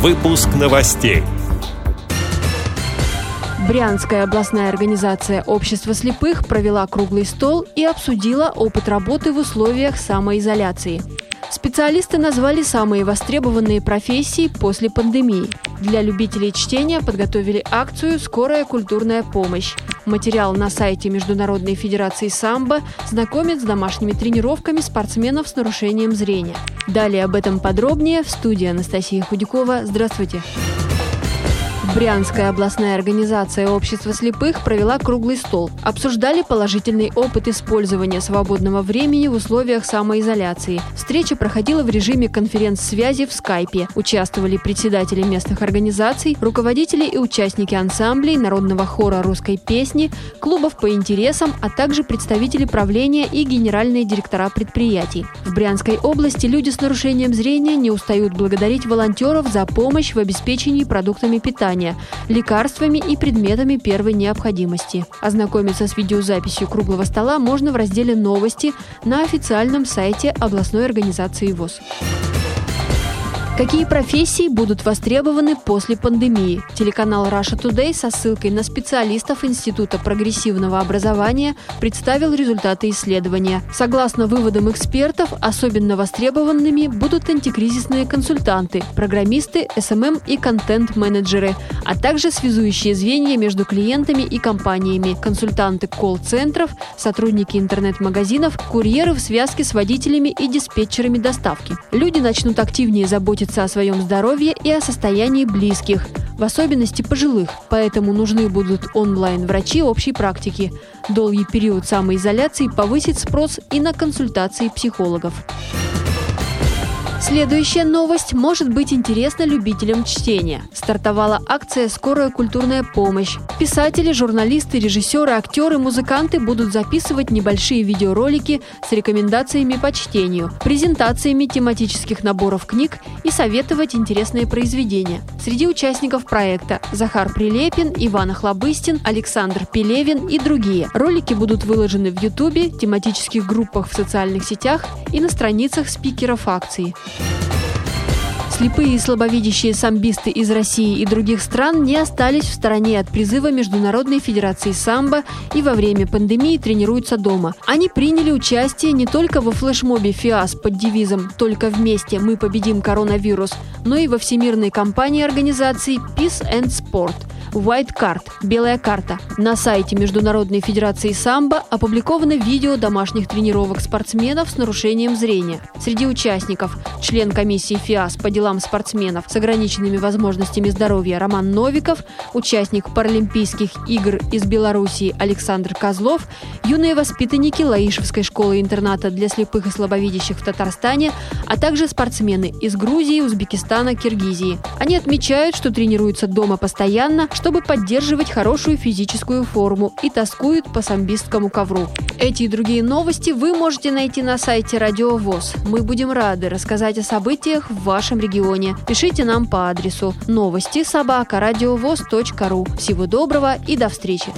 Выпуск новостей. Брянская областная организация общества слепых провела круглый стол и обсудила опыт работы в условиях самоизоляции. Специалисты назвали самые востребованные профессии после пандемии. Для любителей чтения подготовили акцию «Скорая культурная помощь». Материал на сайте Международной Федерации самбо знакомит с домашними тренировками спортсменов с нарушением зрения. Далее об этом подробнее в студии Анастасия Худякова. Здравствуйте! Здравствуйте! Брянская областная организация общества слепых провела круглый стол. Обсуждали положительный опыт использования свободного времени в условиях самоизоляции. Встреча проходила в режиме конференц-связи в скайпе. Участвовали председатели местных организаций, руководители и участники ансамблей, народного хора русской песни, клубов по интересам, а также представители правления и генеральные директора предприятий. В Брянской области люди с нарушением зрения не устают благодарить волонтеров за помощь в обеспечении продуктами питания питания, лекарствами и предметами первой необходимости. Ознакомиться с видеозаписью круглого стола можно в разделе «Новости» на официальном сайте областной организации ВОЗ. Какие профессии будут востребованы после пандемии? Телеканал Russia Today со ссылкой на специалистов Института прогрессивного образования представил результаты исследования. Согласно выводам экспертов, особенно востребованными будут антикризисные консультанты, программисты, SMM и контент-менеджеры, а также связующие звенья между клиентами и компаниями, консультанты колл-центров, сотрудники интернет-магазинов, курьеры в связке с водителями и диспетчерами доставки. Люди начнут активнее заботиться заботиться о своем здоровье и о состоянии близких, в особенности пожилых, поэтому нужны будут онлайн-врачи общей практики. Долгий период самоизоляции повысит спрос и на консультации психологов. Следующая новость может быть интересна любителям чтения. Стартовала акция «Скорая культурная помощь». Писатели, журналисты, режиссеры, актеры, музыканты будут записывать небольшие видеоролики с рекомендациями по чтению, презентациями тематических наборов книг и советовать интересные произведения. Среди участников проекта Захар Прилепин, Иван Охлобыстин, Александр Пелевин и другие. Ролики будут выложены в Ютубе, тематических группах в социальных сетях и на страницах спикеров акции. Слепые и слабовидящие самбисты из России и других стран не остались в стороне от призыва Международной Федерации самбо и во время пандемии тренируются дома. Они приняли участие не только во флешмобе ФИАС под девизом «Только вместе мы победим коронавирус», но и во всемирной кампании организации Peace and Sport – White Card – белая карта. На сайте Международной Федерации самбо опубликовано видео домашних тренировок спортсменов с нарушением зрения. Среди участников – член комиссии ФИАС по делам спортсменов с ограниченными возможностями здоровья Роман Новиков, участник Паралимпийских игр из Белоруссии Александр Козлов, юные воспитанники Лаишевской школы-интерната для слепых и слабовидящих в Татарстане, а также спортсмены из Грузии, Узбекистана, Киргизии. Они отмечают, что тренируются дома постоянно, чтобы поддерживать хорошую физическую форму и тоскуют по самбистскому ковру. Эти и другие новости вы можете найти на сайте Радио ВОЗ. Мы будем рады рассказать о событиях в вашем регионе. Пишите нам по адресу новости собака ру. Всего доброго и до встречи!